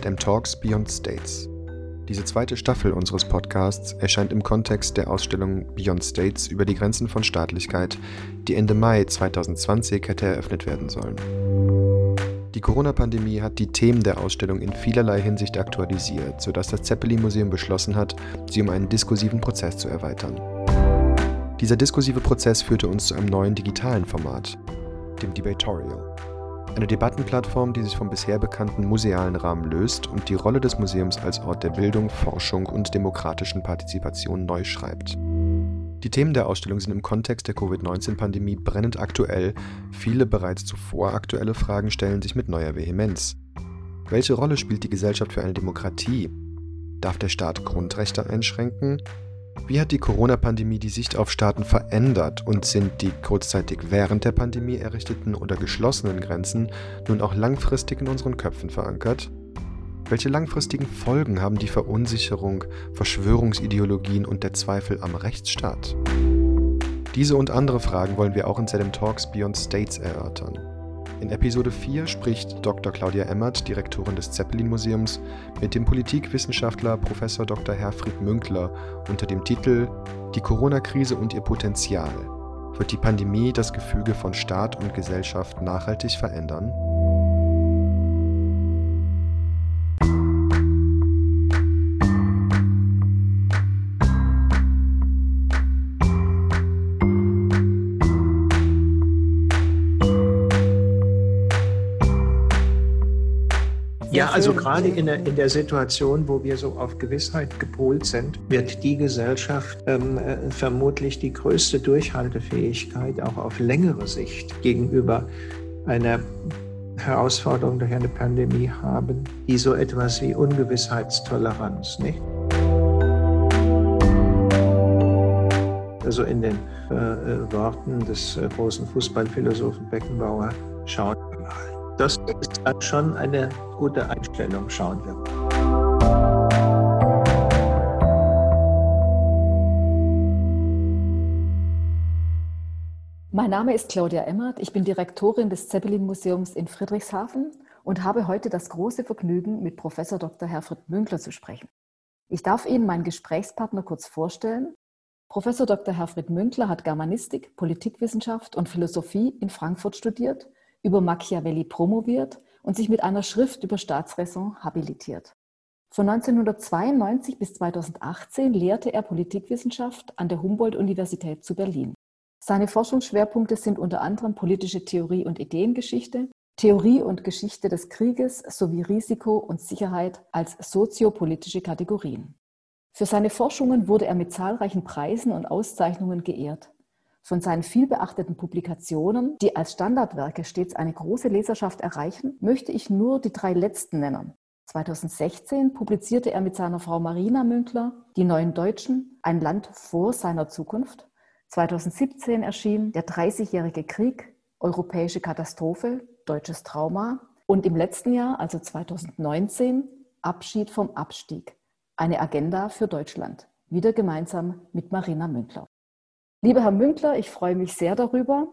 ZM Talks Beyond States. Diese zweite Staffel unseres Podcasts erscheint im Kontext der Ausstellung Beyond States über die Grenzen von Staatlichkeit, die Ende Mai 2020 hätte eröffnet werden sollen. Die Corona-Pandemie hat die Themen der Ausstellung in vielerlei Hinsicht aktualisiert, sodass das Zeppelin-Museum beschlossen hat, sie um einen diskursiven Prozess zu erweitern. Dieser diskursive Prozess führte uns zu einem neuen digitalen Format, dem Debatorial. Eine Debattenplattform, die sich vom bisher bekannten musealen Rahmen löst und die Rolle des Museums als Ort der Bildung, Forschung und demokratischen Partizipation neu schreibt. Die Themen der Ausstellung sind im Kontext der Covid-19-Pandemie brennend aktuell. Viele bereits zuvor aktuelle Fragen stellen sich mit neuer Vehemenz. Welche Rolle spielt die Gesellschaft für eine Demokratie? Darf der Staat Grundrechte einschränken? Wie hat die Corona-Pandemie die Sicht auf Staaten verändert und sind die kurzzeitig während der Pandemie errichteten oder geschlossenen Grenzen nun auch langfristig in unseren Köpfen verankert? Welche langfristigen Folgen haben die Verunsicherung, Verschwörungsideologien und der Zweifel am Rechtsstaat? Diese und andere Fragen wollen wir auch in ZM Talks Beyond States erörtern. In Episode 4 spricht Dr. Claudia Emmert, Direktorin des Zeppelin-Museums, mit dem Politikwissenschaftler Prof. Dr. Herfried Münkler unter dem Titel Die Corona-Krise und ihr Potenzial. Wird die Pandemie das Gefüge von Staat und Gesellschaft nachhaltig verändern? Also gerade in der, in der Situation, wo wir so auf Gewissheit gepolt sind, wird die Gesellschaft ähm, äh, vermutlich die größte Durchhaltefähigkeit auch auf längere Sicht gegenüber einer Herausforderung durch eine Pandemie haben, die so etwas wie Ungewissheitstoleranz, nicht? Also in den äh, äh Worten des äh, großen Fußballphilosophen Beckenbauer, mal. Das ist dann schon eine gute Einstellung. Schauen wir. Mein Name ist Claudia Emmert. Ich bin Direktorin des Zeppelin-Museums in Friedrichshafen und habe heute das große Vergnügen, mit Professor Dr. Herfried Münkler zu sprechen. Ich darf Ihnen meinen Gesprächspartner kurz vorstellen. Professor Dr. Herfried Münkler hat Germanistik, Politikwissenschaft und Philosophie in Frankfurt studiert über Machiavelli promoviert und sich mit einer Schrift über Staatsräson habilitiert. Von 1992 bis 2018 lehrte er Politikwissenschaft an der Humboldt-Universität zu Berlin. Seine Forschungsschwerpunkte sind unter anderem politische Theorie und Ideengeschichte, Theorie und Geschichte des Krieges sowie Risiko und Sicherheit als soziopolitische Kategorien. Für seine Forschungen wurde er mit zahlreichen Preisen und Auszeichnungen geehrt. Von seinen vielbeachteten Publikationen, die als Standardwerke stets eine große Leserschaft erreichen, möchte ich nur die drei letzten nennen. 2016 publizierte er mit seiner Frau Marina Münkler Die neuen Deutschen, ein Land vor seiner Zukunft. 2017 erschien Der Dreißigjährige Krieg, Europäische Katastrophe, Deutsches Trauma. Und im letzten Jahr, also 2019, Abschied vom Abstieg, eine Agenda für Deutschland, wieder gemeinsam mit Marina Münkler. Lieber Herr Münkler, ich freue mich sehr darüber,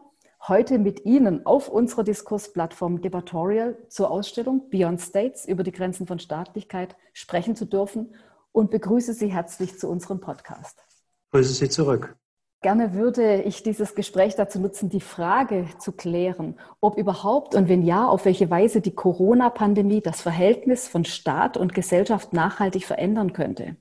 heute mit Ihnen auf unserer Diskursplattform Debatorial zur Ausstellung Beyond States über die Grenzen von Staatlichkeit sprechen zu dürfen und begrüße Sie herzlich zu unserem Podcast. Grüße Sie zurück. Gerne würde ich dieses Gespräch dazu nutzen, die Frage zu klären, ob überhaupt und wenn ja, auf welche Weise die Corona-Pandemie das Verhältnis von Staat und Gesellschaft nachhaltig verändern könnte.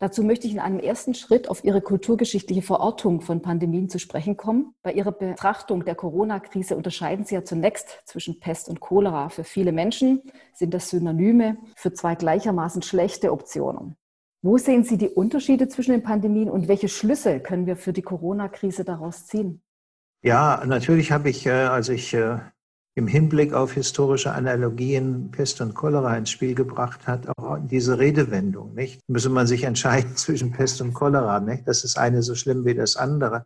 Dazu möchte ich in einem ersten Schritt auf Ihre kulturgeschichtliche Verortung von Pandemien zu sprechen kommen. Bei Ihrer Betrachtung der Corona-Krise unterscheiden Sie ja zunächst zwischen Pest und Cholera. Für viele Menschen sind das Synonyme für zwei gleichermaßen schlechte Optionen. Wo sehen Sie die Unterschiede zwischen den Pandemien und welche Schlüsse können wir für die Corona-Krise daraus ziehen? Ja, natürlich habe ich, äh, als ich äh, im Hinblick auf historische Analogien Pest und Cholera ins Spiel gebracht hat, auch diese Redewendung, nicht? Müsse man sich entscheiden zwischen Pest und Cholera, nicht? Das ist eine so schlimm wie das andere.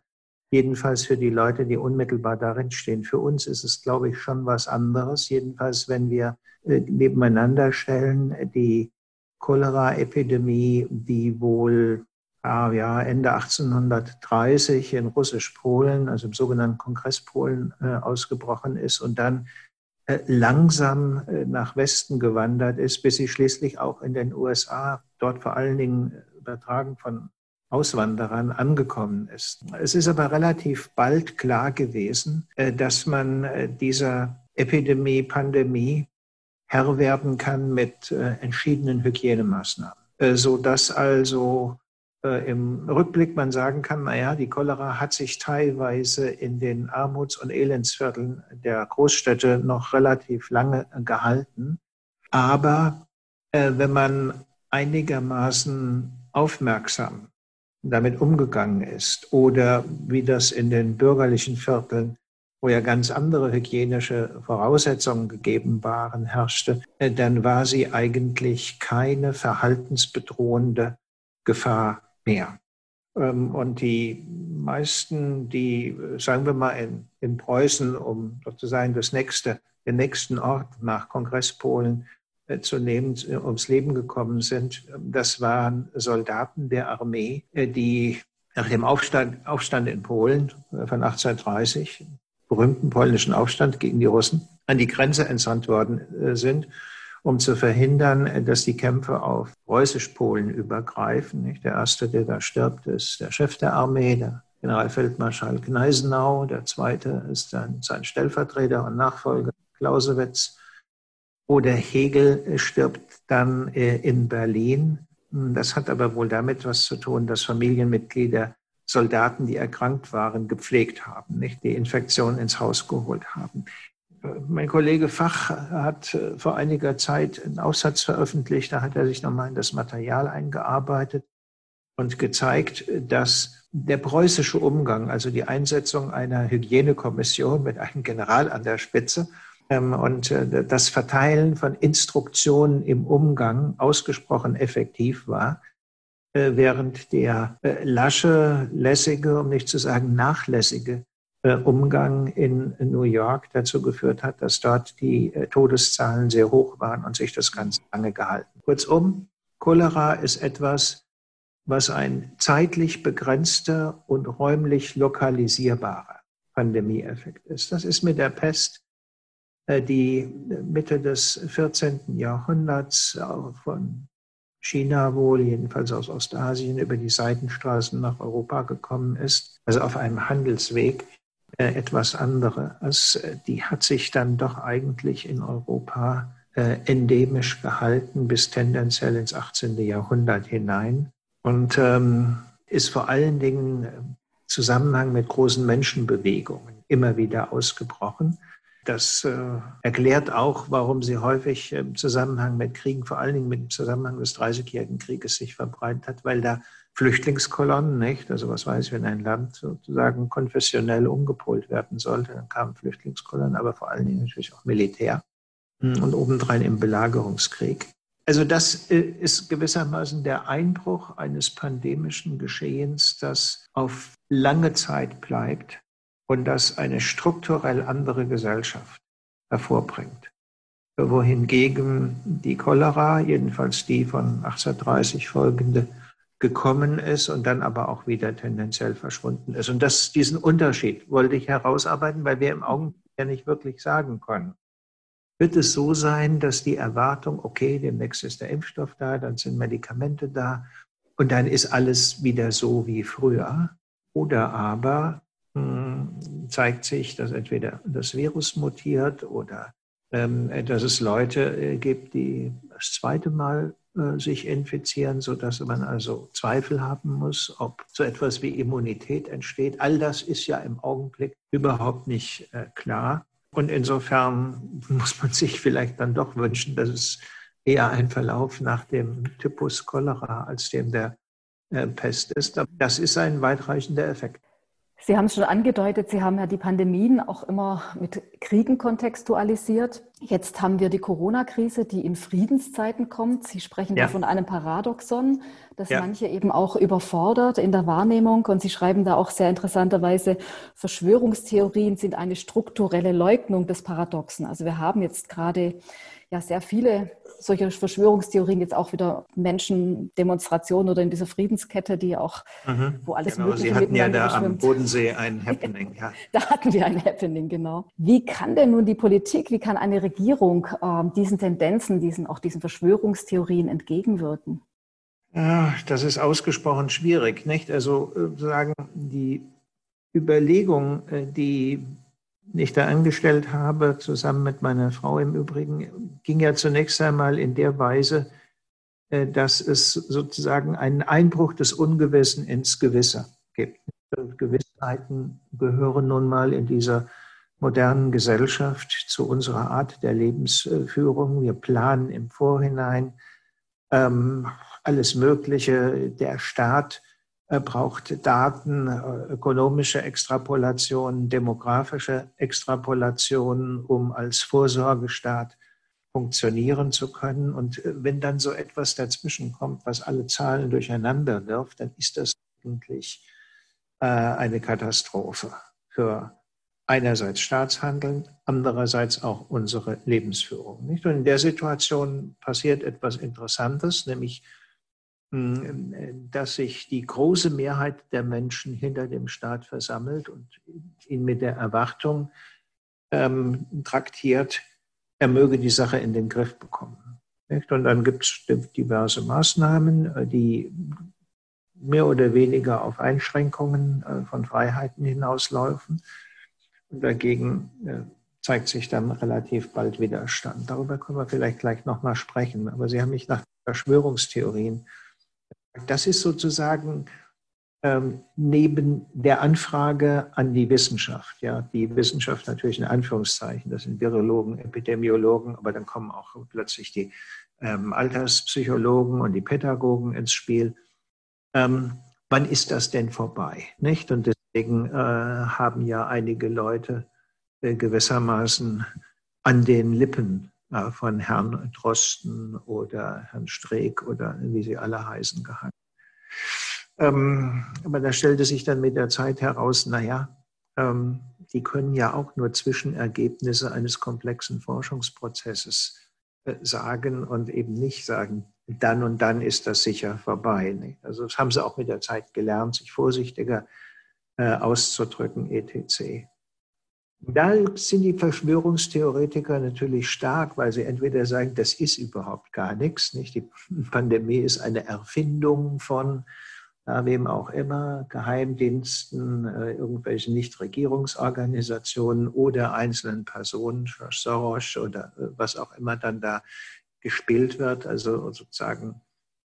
Jedenfalls für die Leute, die unmittelbar darin stehen. Für uns ist es, glaube ich, schon was anderes. Jedenfalls, wenn wir äh, nebeneinander stellen, die Cholera-Epidemie, die wohl ja, Ende 1830 in Russisch-Polen, also im sogenannten Kongress Polen, äh, ausgebrochen ist und dann äh, langsam äh, nach Westen gewandert ist, bis sie schließlich auch in den USA, dort vor allen Dingen übertragen von Auswanderern, angekommen ist. Es ist aber relativ bald klar gewesen, äh, dass man dieser Epidemie, Pandemie Herr werden kann mit entschiedenen Hygienemaßnahmen, sodass also äh, im Rückblick man sagen kann, naja, die Cholera hat sich teilweise in den Armuts- und Elendsvierteln der Großstädte noch relativ lange gehalten. Aber äh, wenn man einigermaßen aufmerksam damit umgegangen ist oder wie das in den bürgerlichen Vierteln, wo ja ganz andere hygienische Voraussetzungen gegeben waren, herrschte, äh, dann war sie eigentlich keine verhaltensbedrohende Gefahr mehr. Ähm, und die meisten, die, sagen wir mal, in, in Preußen, um sozusagen das nächste, den nächsten Ort nach Kongresspolen äh, zu nehmen, äh, ums Leben gekommen sind, das waren Soldaten der Armee, äh, die nach dem Aufstand, Aufstand in Polen von 1830, berühmten polnischen Aufstand gegen die Russen, an die Grenze entsandt worden sind um zu verhindern, dass die Kämpfe auf Preußisch-Polen übergreifen. Der erste, der da stirbt, ist der Chef der Armee, der Generalfeldmarschall Gneisenau. Der zweite ist dann sein Stellvertreter und Nachfolger Clausewitz. Oder Hegel stirbt dann äh, in Berlin. Das hat aber wohl damit was zu tun, dass Familienmitglieder Soldaten, die erkrankt waren, gepflegt haben, nicht die Infektion ins Haus geholt haben. Mein Kollege Fach hat äh, vor einiger Zeit einen Aufsatz veröffentlicht, da hat er sich nochmal in das Material eingearbeitet und gezeigt, dass der preußische Umgang, also die Einsetzung einer Hygienekommission mit einem General an der Spitze ähm, und äh, das Verteilen von Instruktionen im Umgang ausgesprochen effektiv war, äh, während der lasche, lässige, um nicht zu sagen nachlässige äh, Umgang in New York dazu geführt hat, dass dort die äh, Todeszahlen sehr hoch waren und sich das ganz lange gehalten. Kurzum, Cholera ist etwas, was ein zeitlich begrenzter und räumlich lokalisierbarer Pandemieeffekt ist. Das ist mit der Pest, äh, die Mitte des 14. Jahrhunderts von China wohl, jedenfalls aus Ostasien, über die Seitenstraßen nach Europa gekommen ist, also auf einem Handelsweg, äh, etwas andere. Also, die hat sich dann doch eigentlich in Europa äh, endemisch gehalten bis tendenziell ins 18. Jahrhundert hinein und ähm, ist vor allen Dingen im Zusammenhang mit großen Menschenbewegungen immer wieder ausgebrochen. Das äh, erklärt auch, warum sie häufig im Zusammenhang mit Kriegen, vor allen Dingen mit dem Zusammenhang des Dreißigjährigen Krieges sich verbreitet hat, weil da Flüchtlingskolonnen, nicht? Also was weiß ich, wenn ein Land sozusagen konfessionell umgepolt werden sollte, dann kamen Flüchtlingskolonnen, aber vor allen Dingen natürlich auch Militär hm, und obendrein im Belagerungskrieg. Also das äh, ist gewissermaßen der Einbruch eines pandemischen Geschehens, das auf lange Zeit bleibt und das eine strukturell andere Gesellschaft hervorbringt. Wohingegen die Cholera, jedenfalls die von 1830 folgende, gekommen ist und dann aber auch wieder tendenziell verschwunden ist. Und das, diesen Unterschied wollte ich herausarbeiten, weil wir im Augenblick ja nicht wirklich sagen können. Wird es so sein, dass die Erwartung, okay, demnächst ist der Impfstoff da, dann sind Medikamente da und dann ist alles wieder so wie früher? Oder aber mh, hm, zeigt sich, dass entweder das Virus mutiert oder ähm, dass es Leute äh, gibt, die das zweite Mal sich infizieren, sodass man also Zweifel haben muss, ob so etwas wie Immunität entsteht. All das ist ja im Augenblick überhaupt nicht äh, klar. Und insofern muss man sich vielleicht dann doch wünschen, dass es eher ein Verlauf nach dem Typus Cholera als dem der äh, Pest ist. Das ist ein weitreichender Effekt. Sie haben es schon angedeutet, Sie haben ja die Pandemien auch immer mit Kriegen kontextualisiert. Jetzt haben wir die Corona-Krise, die in Friedenszeiten kommt. Sie sprechen ja. da von einem Paradoxon, das ja. manche eben auch überfordert in der Wahrnehmung. Und Sie schreiben da auch sehr interessanterweise, Verschwörungstheorien sind eine strukturelle Leugnung des Paradoxen. Also wir haben jetzt gerade ja sehr viele solche Verschwörungstheorien, jetzt auch wieder Menschendemonstrationen oder in dieser Friedenskette, die auch, mhm. wo alles genau, Mögliche Sie hatten ja da am Bodensee ein Happening. Ja. da hatten wir ein Happening, genau. Wie kann denn nun die Politik, wie kann eine Regierung äh, diesen Tendenzen, diesen, auch diesen Verschwörungstheorien entgegenwirken? Ja, das ist ausgesprochen schwierig, nicht? Also äh, sagen die Überlegung, äh, die ich da angestellt habe, zusammen mit meiner Frau im Übrigen, ging ja zunächst einmal in der Weise, äh, dass es sozusagen einen Einbruch des Ungewissen ins Gewisse gibt. Gewissheiten gehören nun mal in dieser modernen Gesellschaft zu unserer Art der Lebensführung. Wir planen im Vorhinein ähm, alles Mögliche. Der Staat braucht Daten, äh, ökonomische Extrapolationen, demografische Extrapolationen, um als Vorsorgestaat funktionieren zu können. Und äh, wenn dann so etwas dazwischen kommt, was alle Zahlen durcheinander wirft, dann ist das eigentlich äh, eine Katastrophe für einerseits Staatshandeln, andererseits auch unsere Lebensführung. Und in der Situation passiert etwas Interessantes, nämlich dass sich die große Mehrheit der Menschen hinter dem Staat versammelt und ihn mit der Erwartung ähm, traktiert, er möge die Sache in den Griff bekommen. Nicht? Und dann gibt es diverse Maßnahmen, äh, die mehr oder weniger auf Einschränkungen äh, von Freiheiten hinauslaufen. Und dagegen äh, zeigt sich dann relativ bald Widerstand. Darüber können wir vielleicht gleich nochmal sprechen. Aber Sie haben mich nach Verschwörungstheorien das ist sozusagen ähm, neben der Anfrage an die Wissenschaft, ja, die Wissenschaft natürlich in Anführungszeichen, das sind Virologen, Epidemiologen, aber dann kommen auch plötzlich die ähm, Alterspsychologen und die Pädagogen ins Spiel. Ähm, wann ist das denn vorbei? Nicht? Und deswegen äh, haben ja einige Leute äh, gewissermaßen an den Lippen von Herrn Drosten oder Herrn Streeck oder wie sie alle heißen gehangen. Ähm, aber da stellte sich dann mit der Zeit heraus, naja, ähm, die können ja auch nur Zwischenergebnisse eines komplexen Forschungsprozesses äh, sagen und eben nicht sagen, dann und dann ist das sicher vorbei. Nicht? Also das haben sie auch mit der Zeit gelernt, sich vorsichtiger äh, auszudrücken, etc. Da sind die Verschwörungstheoretiker natürlich stark, weil sie entweder sagen, das ist überhaupt gar nichts, nicht? Die Pandemie ist eine Erfindung von ja, wem auch immer, Geheimdiensten, äh, irgendwelchen Nichtregierungsorganisationen oder einzelnen Personen, Soros oder äh, was auch immer dann da gespielt wird. Also sozusagen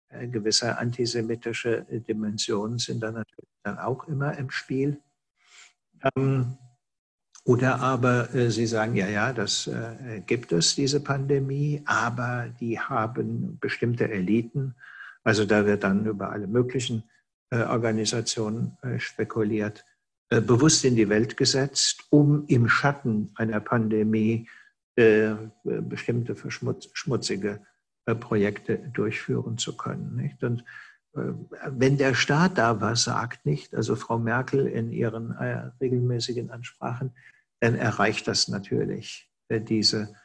äh, gewisse antisemitische Dimensionen sind dann natürlich dann auch immer im Spiel. Ähm, oder aber äh, Sie sagen, ja, ja, das äh, gibt es, diese Pandemie, aber die haben bestimmte Eliten. Also da wird dann über alle möglichen äh, Organisationen äh, spekuliert, äh, bewusst in die Welt gesetzt, um im Schatten einer Pandemie äh, bestimmte verschmutzige Projekte durchführen zu können. Nicht? Und wenn der Staat da was sagt, nicht, also Frau Merkel in ihren regelmäßigen Ansprachen, dann erreicht das natürlich äh, diese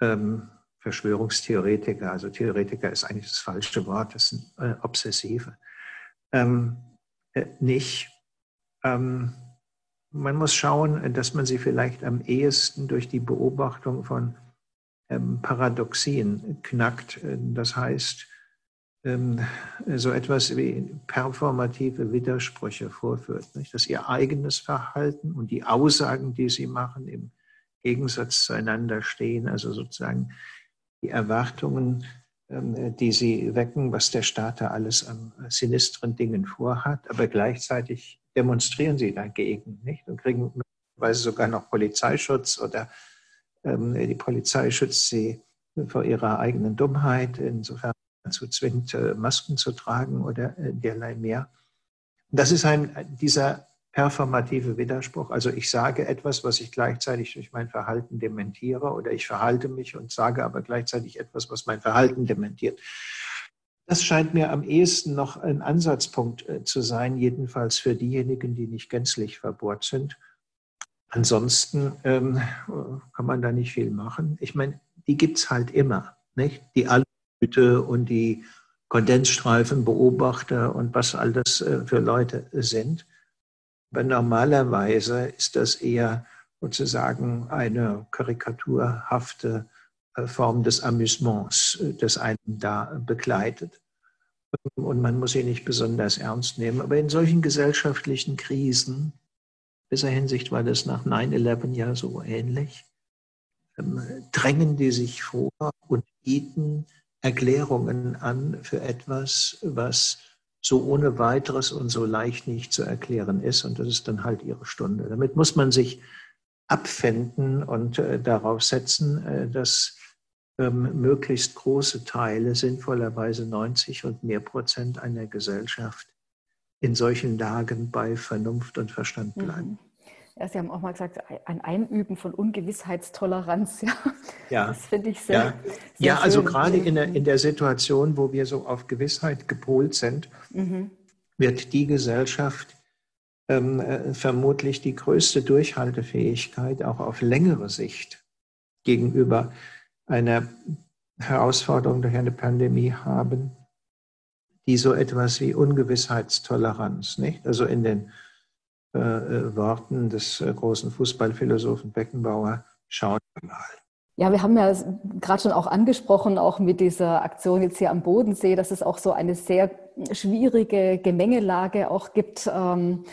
ähm, Verschwörungstheoretiker. Also Theoretiker ist eigentlich das falsche Wort, das sind äh, Obsessive. Ähm, äh, nicht. Ähm, man muss schauen, dass man sie vielleicht am ehesten durch die Beobachtung von ähm, Paradoxien knackt. Das heißt, so etwas wie performative Widersprüche vorführt, nicht? dass ihr eigenes Verhalten und die Aussagen, die sie machen, im Gegensatz zueinander stehen, also sozusagen die Erwartungen, ähm, die sie wecken, was der Staat da alles an sinistren Dingen vorhat, aber gleichzeitig demonstrieren sie dagegen nicht? und kriegen möglicherweise sogar noch Polizeischutz oder ähm, die Polizei schützt sie vor ihrer eigenen Dummheit. Insofern dazu zwingt, äh, Masken zu tragen oder äh, derlei mehr. Das ist ein, dieser performative Widerspruch. Also ich sage etwas, was ich gleichzeitig durch mein Verhalten dementiere oder ich verhalte mich und sage aber gleichzeitig etwas, was mein Verhalten dementiert. Das scheint mir am ehesten noch ein Ansatzpunkt äh, zu sein, jedenfalls für diejenigen, die nicht gänzlich verbohrt sind. Ansonsten ähm, kann man da nicht viel machen. Ich meine, die gibt es halt immer. Nicht? Die Alphüte und die Kondensstreifenbeobachter und was all das äh, für Leute sind. Aber normalerweise ist das eher sozusagen eine karikaturhafte äh, Form des Amüsements, äh, das einen da begleitet. Und man muss sie nicht besonders ernst nehmen. Aber in solchen gesellschaftlichen Krisen, in dieser Hinsicht war das nach 9-11 ja so ähnlich, ähm, drängen die sich vor und bieten Erklärungen an für etwas, was so ohne weiteres und so leicht nicht zu erklären ist. Und das ist dann halt ihre Stunde. Damit muss man sich abfinden und äh, darauf setzen, äh, dass ähm, möglichst große Teile, sinnvollerweise 90 und mehr Prozent einer Gesellschaft, in solchen Lagen bei Vernunft und Verstand mhm. bleiben. Ja, Sie haben auch mal gesagt, ein Einüben von Ungewissheitstoleranz. Ja, ja. das finde ich sehr. Ja, sehr ja also gerade in der, in der Situation, wo wir so auf Gewissheit gepolt sind, mhm. wird die Gesellschaft ähm, äh, vermutlich die größte Durchhaltefähigkeit auch auf längere Sicht gegenüber einer Herausforderung durch eine Pandemie haben, die so etwas wie Ungewissheitstoleranz, nicht? Also in den Worten des äh, großen Fußballphilosophen Beckenbauer, schauen wir mal. Ja, wir haben ja gerade schon auch angesprochen, auch mit dieser Aktion jetzt hier am Bodensee, dass es auch so eine sehr schwierige Gemengelage auch gibt, ähm,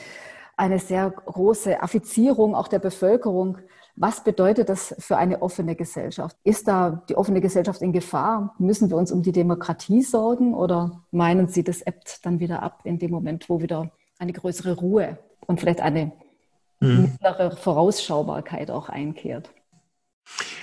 eine sehr große Affizierung auch der Bevölkerung. Was bedeutet das für eine offene Gesellschaft? Ist da die offene Gesellschaft in Gefahr? Müssen wir uns um die Demokratie sorgen oder meinen Sie, das ebbt dann wieder ab in dem Moment, wo wieder eine größere Ruhe und vielleicht eine mhm. mittlere Vorausschaubarkeit auch einkehrt.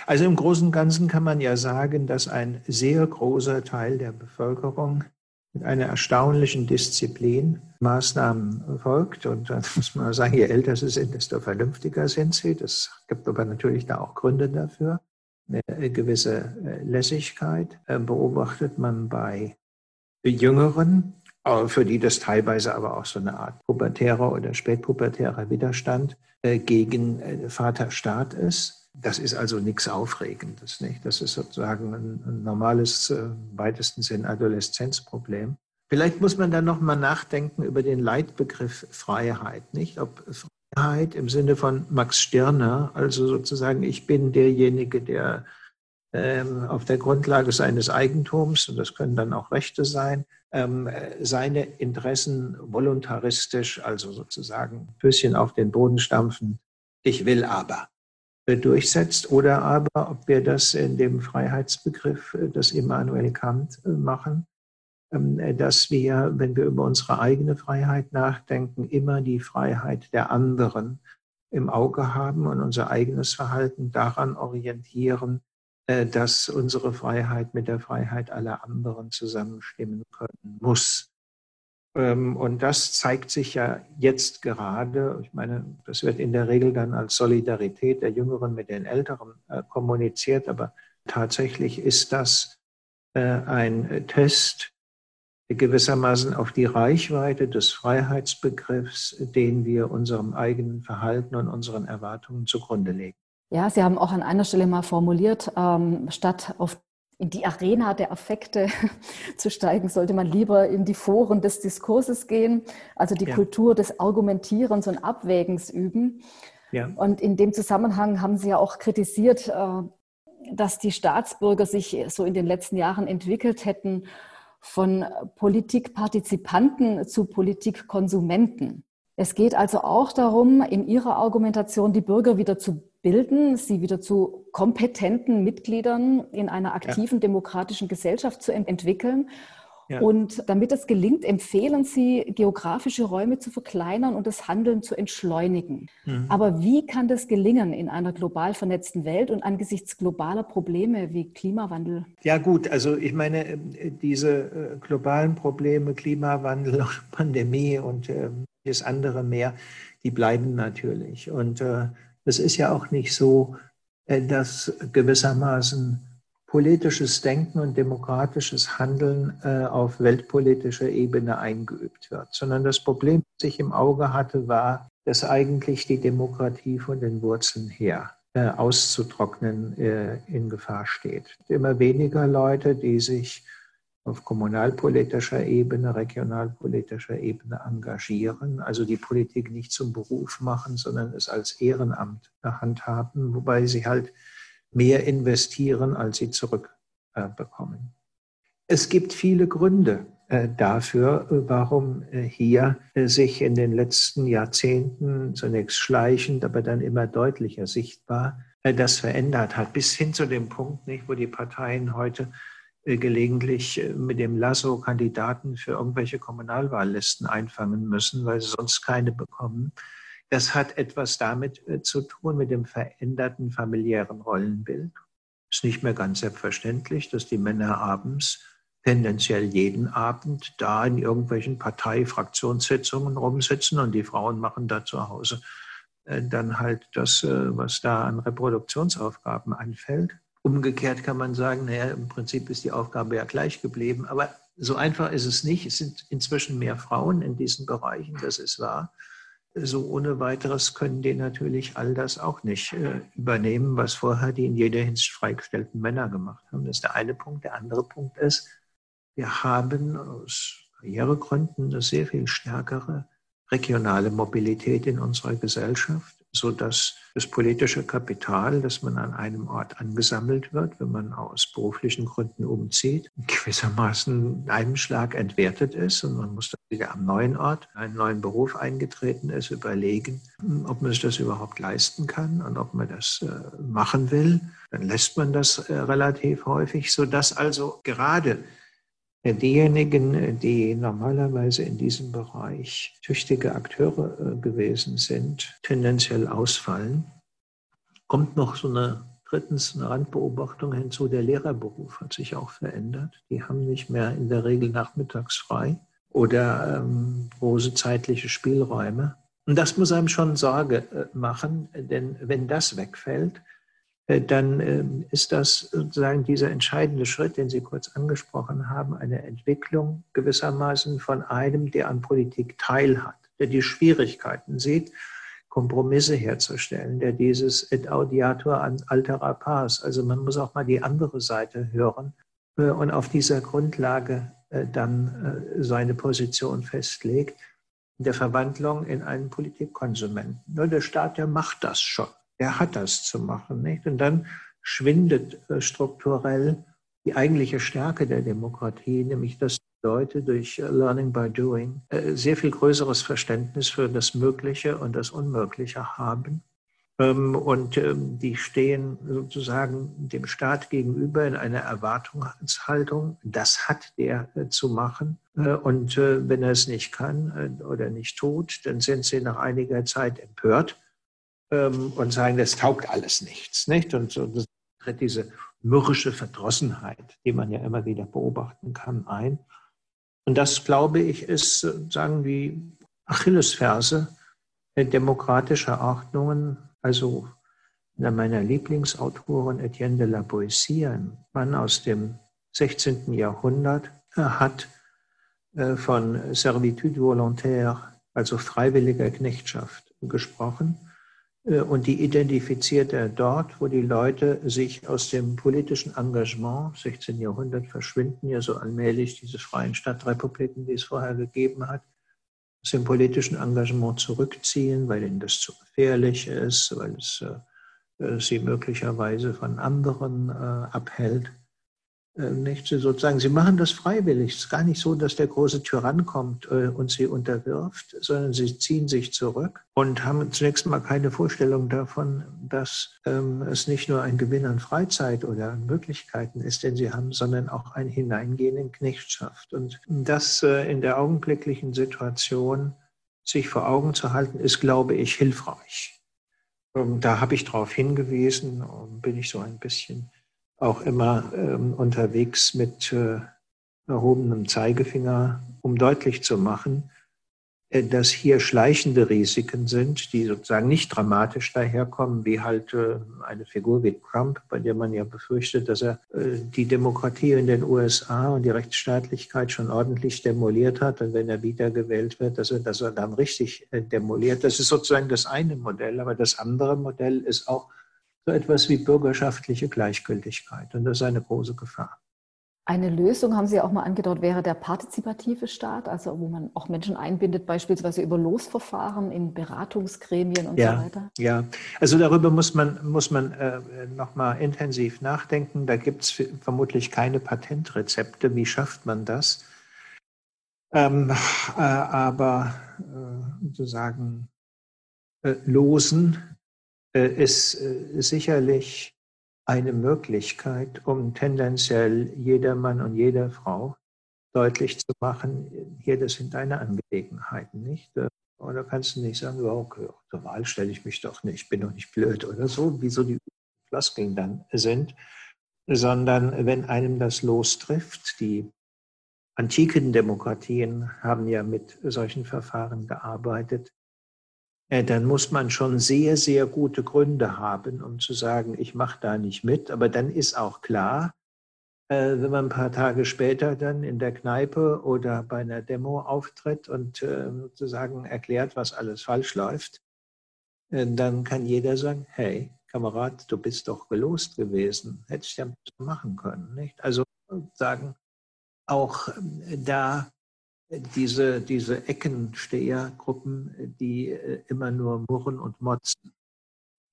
Also im Großen und Ganzen kann man ja sagen, dass ein sehr großer Teil der Bevölkerung mit einer erstaunlichen Disziplin Maßnahmen folgt. Und dann muss man sagen, je älter sie sind, desto vernünftiger sind sie. Das gibt aber natürlich da auch Gründe dafür. Eine gewisse äh, Lässigkeit äh, beobachtet man bei Jüngeren, für die das teilweise aber auch so eine Art pubertärer oder spätpubertärer Widerstand äh, gegen äh, Vaterstaat ist. Das ist also nichts Aufregendes. Nicht? Das ist sozusagen ein, ein normales, äh, weitesten Sinn Adoleszenzproblem. Vielleicht muss man dann noch mal nachdenken über den Leitbegriff Freiheit, nicht? Ob Freiheit im Sinne von Max Stirner, also sozusagen ich bin derjenige, der ähm, auf der Grundlage seines Eigentums, und das können dann auch Rechte sein, seine Interessen voluntaristisch, also sozusagen Füßchen auf den Boden stampfen, ich will aber, äh, durchsetzt oder aber, ob wir das in dem Freiheitsbegriff äh, des Immanuel Kant äh, machen, ähm, dass wir, wenn wir über unsere eigene Freiheit nachdenken, immer die Freiheit der anderen im Auge haben und unser eigenes Verhalten daran orientieren, äh, dass unsere Freiheit mit der Freiheit aller anderen zusammenstimmen können muss. Ähm, und das zeigt sich ja jetzt gerade, ich meine, das wird in der Regel dann als Solidarität der Jüngeren mit den Älteren äh, kommuniziert, aber tatsächlich ist das äh, ein Test gewissermaßen auf die Reichweite des Freiheitsbegriffs, den wir unserem eigenen Verhalten und unseren Erwartungen zugrunde legen. Ja, Sie haben auch an einer Stelle mal formuliert, ähm, statt auf in die Arena der Affekte zu steigen, sollte man lieber in die Foren des Diskurses gehen, also die ja. Kultur des Argumentierens und Abwägens üben. Ja. Und in dem Zusammenhang haben Sie ja auch kritisiert, äh, dass die Staatsbürger sich so in den letzten Jahren entwickelt hätten von Politikpartizipanten zu Politikkonsumenten. Es geht also auch darum, in Ihrer Argumentation die Bürger wieder zu bilden, sie wieder zu kompetenten Mitgliedern in einer aktiven ja. demokratischen Gesellschaft zu entwickeln. Ja. Und damit es gelingt, empfehlen Sie, geografische Räume zu verkleinern und das Handeln zu entschleunigen. Mhm. Aber wie kann das gelingen in einer global vernetzten Welt und angesichts globaler Probleme wie Klimawandel? Ja gut, also ich meine, äh, diese äh, globalen Probleme, Klimawandel, Pandemie und äh, das andere mehr, die bleiben natürlich. Und äh, es ist ja auch nicht so, äh, dass gewissermaßen politisches Denken und demokratisches Handeln äh, auf weltpolitischer Ebene eingeübt wird, sondern das Problem, das ich im Auge hatte, war, dass eigentlich die Demokratie von den Wurzeln her auszutrocknen in Gefahr steht. Immer weniger Leute, die sich auf kommunalpolitischer Ebene, regionalpolitischer Ebene engagieren, also die Politik nicht zum Beruf machen, sondern es als Ehrenamt handhaben, wobei sie halt mehr investieren, als sie zurückbekommen. Es gibt viele Gründe äh, dafür, warum äh, hier äh, sich in den letzten Jahrzehnten zunächst schleichend, aber dann immer deutlicher sichtbar das verändert hat, bis hin zu dem Punkt, nicht, wo die Parteien heute gelegentlich mit dem Lasso Kandidaten für irgendwelche Kommunalwahllisten einfangen müssen, weil sie sonst keine bekommen. Das hat etwas damit zu tun, mit dem veränderten familiären Rollenbild. Es ist nicht mehr ganz selbstverständlich, dass die Männer abends tendenziell jeden Abend da in irgendwelchen Parteifraktionssitzungen rumsitzen und die Frauen machen da zu Hause äh, dann halt das, äh, was da an Reproduktionsaufgaben anfällt. Umgekehrt kann man sagen, naja, im Prinzip ist die Aufgabe ja gleich geblieben, aber so einfach ist es nicht. Es sind inzwischen mehr Frauen in diesen Bereichen, das ist wahr. So ohne weiteres können die natürlich all das auch nicht äh, übernehmen, was vorher die in jeder Hinsicht freigestellten Männer gemacht haben. Das ist der eine Punkt. Der andere Punkt ist, wir haben aus Karrieregründen eine sehr viel stärkere regionale Mobilität in unserer Gesellschaft, sodass das politische Kapital, das man an einem Ort angesammelt wird, wenn man aus beruflichen Gründen umzieht, gewissermaßen in einem Schlag entwertet ist und man muss dann wieder am neuen Ort, einen neuen Beruf eingetreten ist, überlegen, ob man sich das überhaupt leisten kann und ob man das äh, machen will. Dann lässt man das äh, relativ häufig, sodass also gerade diejenigen, die normalerweise in diesem Bereich tüchtige Akteure äh, gewesen sind, tendenziell ausfallen. Kommt noch so eine drittens eine Randbeobachtung hinzu, der Lehrerberuf hat sich auch verändert. Die haben nicht mehr in der Regel nachmittags frei oder ähm, große zeitliche Spielräume. Und das muss einem schon Sorge äh, machen, denn wenn das wegfällt, dann ähm, ist das sozusagen dieser entscheidende Schritt, den Sie kurz angesprochen haben, eine Entwicklung gewissermaßen von einem, der an Politik teilhat, der die Schwierigkeiten sieht, Kompromisse herzustellen, der dieses et audiatur an altera pars, also man muss auch mal die andere Seite hören äh, und auf dieser Grundlage äh, dann seine Position festlegt, der Verwandlung in einen Politikkonsumenten. Nur der Staat, der macht das schon. Er hat das zu machen. Nicht? Und dann schwindet äh, strukturell die eigentliche Stärke der Demokratie, nämlich dass Leute durch äh, Learning by Doing äh, sehr viel größeres Verständnis für das Mögliche und das Unmögliche haben. Ähm, und ähm, die stehen sozusagen dem Staat gegenüber in einer Erwartungshaltung, das hat der zu machen. Und wenn er es nicht kann oder nicht tut, dann sind sie nach einiger Zeit empört ähm, und sagen, das taugt alles nichts. Nicht? Und so das tritt diese mürrische Verdrossenheit, die man ja immer wieder beobachten kann, ein. Und das, glaube ich, ist sagen die Achillesferse demokratischer Ordnungen. Also meiner Lieblingsautoren Etienne de la Boétie, ein Mann aus dem 16. Jahrhundert, hat äh, von Servitude volontaire, also freiwilliger Knechtschaft, gesprochen. Äh, und die identifiziert er dort, wo die Leute sich aus dem politischen Engagement, 16. Jahrhundert verschwinden ja so allmählich diese freien Stadtrepubliken, die es vorher gegeben hat, aus dem politischen Engagement zurückziehen, weil ihnen das zu gefährlich ist, weil es äh, äh sie möglicherweise von anderen äh, abhält. Äh, nicht sozusagen, sie machen das freiwillig. Es ist gar nicht so, dass der große Tyrann kommt äh, und sie unterwirft, sondern sie ziehen sich zurück und haben zunächst mal keine Vorstellung davon, dass ähm, es nicht nur ein Gewinn an Freizeit oder an Möglichkeiten ist, den sie haben, sondern auch ein Hineingehen in Knechtschaft. Und das äh, in der augenblicklichen Situation sich vor Augen zu halten, ist, glaube ich, hilfreich. Ähm, da habe ich darauf hingewiesen und bin ich so ein bisschen auch immer ähm, unterwegs mit äh, erhobenem Zeigefinger, um deutlich zu machen, äh, dass hier schleichende Risiken sind, die sozusagen nicht dramatisch daherkommen, wie halt äh, eine Figur wie Trump, bei der man ja befürchtet, dass er äh, die Demokratie in den USA und die Rechtsstaatlichkeit schon ordentlich demoliert hat und wenn er wiedergewählt wird, dass er, dass er dann richtig äh, demoliert. Das ist sozusagen das eine Modell, aber das andere Modell ist auch so etwas wie bürgerschaftliche Gleichgültigkeit. Und das ist eine große Gefahr. Eine Lösung, haben Sie auch mal angedeutet, wäre der partizipative Staat, also wo man auch Menschen einbindet, beispielsweise über Losverfahren in Beratungsgremien und ja, so weiter? Ja, also darüber muss man, muss man äh, nochmal intensiv nachdenken. Da gibt es vermutlich keine Patentrezepte. Wie schafft man das? Ähm, äh, aber äh, sozusagen äh, losen ist äh, sicherlich eine Möglichkeit, um tendenziell jedermann und jeder Frau deutlich zu machen, hier, das sind deine Angelegenheiten, nicht? Oder kannst du nicht sagen, okay, zur Wahl stelle ich mich doch nicht, ich bin doch nicht blöd oder so, wie so die Floskeln dann sind, sondern wenn einem das lostrifft, die antiken Demokratien haben ja mit solchen Verfahren gearbeitet, äh, dann muss man schon sehr, sehr gute Gründe haben, um zu sagen, ich mache da nicht mit. Aber dann ist auch klar, äh, wenn man ein paar Tage später dann in der Kneipe oder bei einer Demo auftritt und äh, sozusagen erklärt, was alles falsch läuft, dann kann jeder sagen, hey, Kamerad, du bist doch gelost gewesen, hättest ja machen können. Nicht? Also sagen, auch da diese, diese Eckenstehergruppen, die äh, immer nur murren und motzen,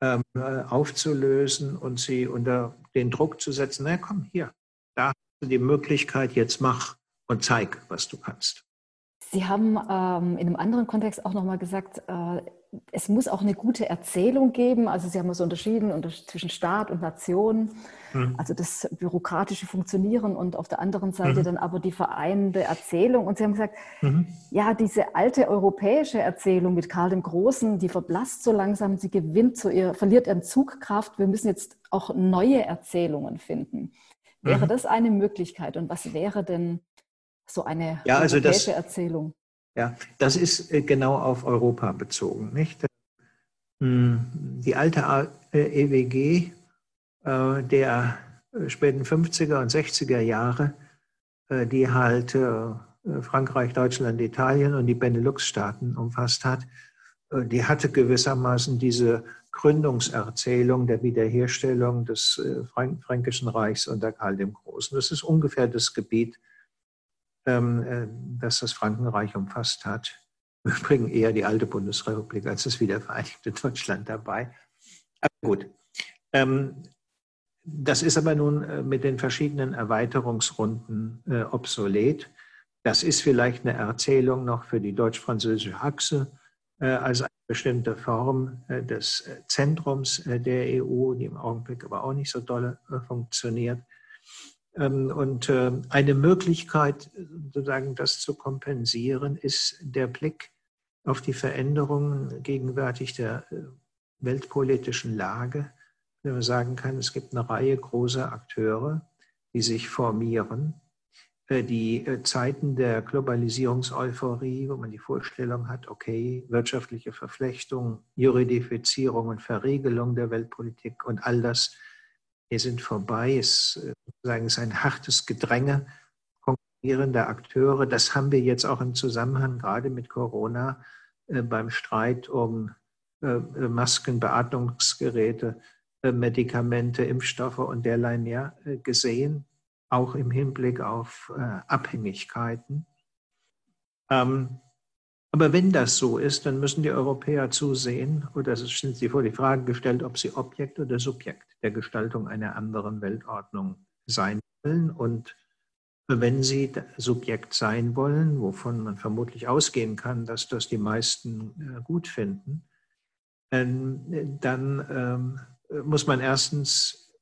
ähm, äh, aufzulösen und sie unter den Druck zu setzen, na komm, hier, da hast du die Möglichkeit, jetzt mach und zeig, was du kannst. Sie haben ähm, in einem anderen Kontext auch nochmal gesagt, äh, es muss auch eine gute Erzählung geben. Also Sie haben so unterschieden unter, zwischen Staat und Nation, mhm. also das bürokratische Funktionieren und auf der anderen Seite mhm. dann aber die vereinende Erzählung. Und Sie haben gesagt, mhm. ja, diese alte europäische Erzählung mit Karl dem Großen, die verblasst so langsam, sie gewinnt so ihr, verliert ihren Zugkraft. Wir müssen jetzt auch neue Erzählungen finden. Wäre mhm. das eine Möglichkeit? Und was wäre denn so eine ja, also europäische das, Erzählung? Ja, das ist äh, genau auf Europa bezogen, nicht? Hm, die alte EWG äh, der äh, späten 50er und 60er Jahre, die halt Frankreich, Deutschland, Italien und die Benelux-Staaten umfasst hat, die hatte gewissermaßen diese Gründungserzählung der Wiederherstellung des Fränkischen Reichs unter Karl dem Großen. Das ist ungefähr das Gebiet, ähm, äh, das das Frankenreich umfasst hat. Übrigens eher die alte Bundesrepublik als das wiedervereinigte Deutschland dabei. Aber gut. Ähm, das ist aber nun äh, mit den verschiedenen Erweiterungsrunden äh, obsolet. Das ist vielleicht eine Erzählung noch für die deutsch-französische Achse als eine bestimmte Form des Zentrums der EU, die im Augenblick aber auch nicht so dolle funktioniert. Ähm, und äh, eine Möglichkeit, sozusagen das zu kompensieren, ist der Blick auf die Veränderungen gegenwärtig der äh, weltpolitischen Lage. Wenn man sagen kann, es gibt eine Reihe großer Akteure, die sich formieren. Äh, die Zeiten der Globalisierungseuphorie, wo man die Vorstellung hat, okay, wirtschaftliche Verflechtung, Juridifizierung und Verregelung der Weltpolitik und all das die sind vorbei. Es, äh, sagen, es ist ein hartes Gedränge konkurrierender Akteure. Das haben wir jetzt auch im Zusammenhang gerade mit Corona äh, beim Streit um äh, Masken, Beatmungsgeräte, Medikamente, Impfstoffe und derlei mehr gesehen, auch im Hinblick auf Abhängigkeiten. Ähm, aber wenn das so ist, dann müssen die Europäer zusehen, oder es sind sie vor die Frage gestellt, ob sie Objekt oder Subjekt der Gestaltung einer anderen Weltordnung sein wollen. Und wenn sie Subjekt sein wollen, wovon man vermutlich ausgehen kann, dass das die meisten äh, gut finden, ähm, dann ähm, muss man erstens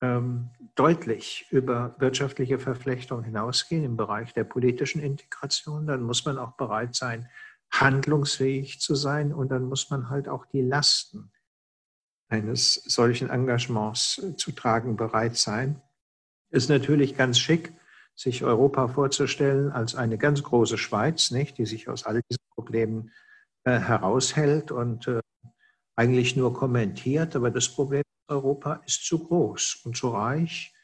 ähm, deutlich über wirtschaftliche Verflechtung hinausgehen im Bereich der politischen Integration. Dann muss man auch bereit sein, handlungsfähig zu sein und dann muss man halt auch die Lasten eines solchen Engagements zu tragen bereit sein. Ist natürlich ganz schick, sich Europa vorzustellen als eine ganz große Schweiz, nicht, die sich aus all diesen Problemen äh, heraushält und äh, eigentlich nur kommentiert. Aber das Problem Europa ist zu groß und zu reich,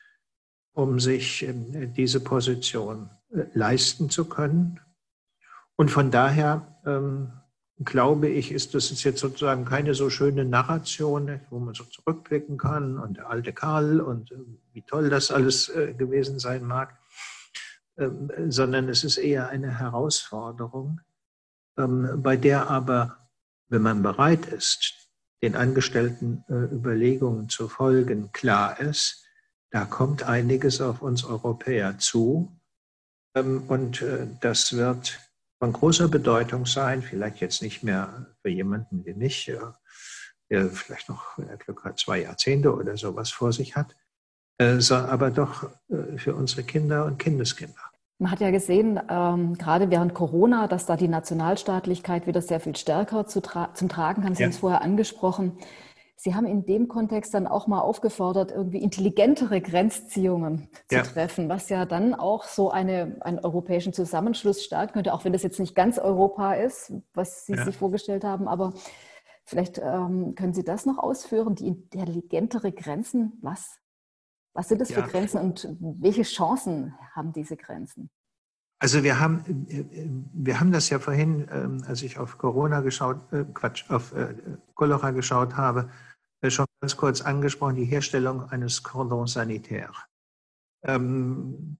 um sich äh, diese Position äh, leisten zu können. Und von daher ähm, glaube ich, ist das jetzt sozusagen keine so schöne Narration, wo man so zurückblicken kann und der alte Karl und äh, wie toll das alles äh, gewesen sein mag, ähm, sondern es ist eher eine Herausforderung, ähm, bei der aber, wenn man bereit ist, den angestellten äh, Überlegungen zu folgen, klar ist, da kommt einiges auf uns Europäer zu. Ähm, und das wird von großer Bedeutung sein, vielleicht jetzt nicht mehr für jemanden wie mich, der vielleicht noch, wenn er Glück hat, zwei Jahrzehnte oder sowas vor sich hat, äh, aber doch äh, für unsere Kinder und Kindeskinder. Man hat ja gesehen, ähm, gerade während Corona, dass da die Nationalstaatlichkeit wieder sehr viel stärker zu tra zum Tragen kam. Sie ja. haben es vorher angesprochen. Sie haben in dem Kontext dann auch mal aufgefordert, irgendwie intelligentere Grenzziehungen zu ja. treffen, was ja dann auch so eine, einen europäischen Zusammenschluss stärken könnte, auch wenn das jetzt nicht ganz Europa ist, was Sie ja. sich vorgestellt haben. Aber vielleicht ähm, können Sie das noch ausführen, die intelligentere Grenzen. Was, was sind das ja. für Grenzen und welche Chancen haben diese Grenzen? Also wir haben, wir haben das ja vorhin, ähm, als ich auf Corona geschaut, äh, Quatsch, auf äh, Cholera geschaut habe, äh, schon ganz kurz angesprochen, die Herstellung eines Cordon sanitaire, ähm,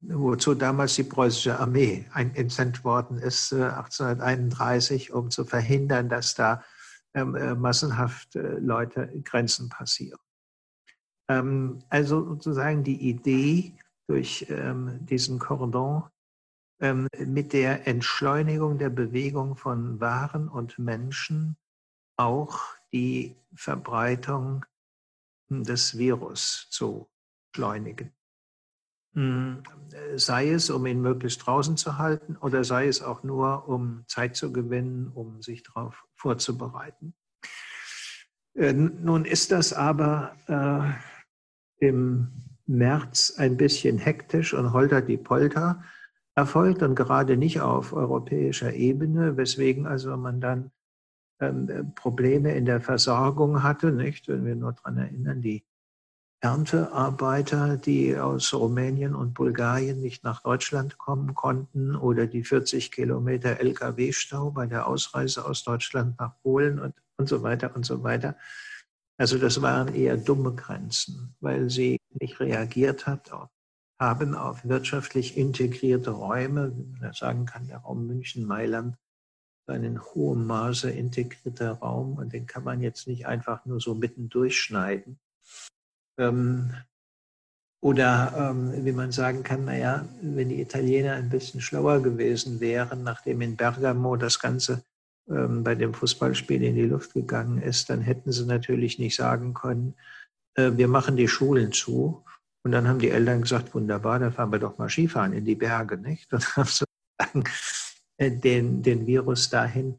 wozu damals die preußische Armee entsendet worden ist, 1831, um zu verhindern, dass da ähm, massenhaft Leute Grenzen passieren. also sozusagen die Idee, durch diesen Cordon ähm, mit der Entschleunigung der Bewegung von Waren und Menschen auch die Verbreitung des Virus zu beschleunigen. Hm, sei es, um ihn möglichst draußen zu halten oder sei es auch nur, um Zeit zu gewinnen, um sich darauf vorzubereiten. Äh, nun ist das aber äh, im März ein bisschen hektisch und holter die Polter erfolgt und gerade nicht auf europäischer Ebene, weswegen also man dann ähm, Probleme in der Versorgung hatte, nicht? Wenn wir nur daran erinnern, die Erntearbeiter, die aus Rumänien und Bulgarien nicht nach Deutschland kommen konnten oder die 40 Kilometer Lkw-Stau bei der Ausreise aus Deutschland nach Polen und, und so weiter und so weiter. Also das waren eher dumme Grenzen, weil sie nicht reagiert hat auf haben auf wirtschaftlich integrierte Räume, wie man sagen kann, der Raum München-Mailand, einen hohen Maße integrierter Raum und den kann man jetzt nicht einfach nur so mitten durchschneiden. Ähm, oder ähm, wie man sagen kann, naja, wenn die Italiener ein bisschen schlauer gewesen wären, nachdem in Bergamo das Ganze ähm, bei dem Fußballspiel in die Luft gegangen ist, dann hätten sie natürlich nicht sagen können, äh, wir machen die Schulen zu, und dann haben die Eltern gesagt, wunderbar, dann fahren wir doch mal Skifahren in die Berge, nicht? Und haben sozusagen äh, den, den Virus dahin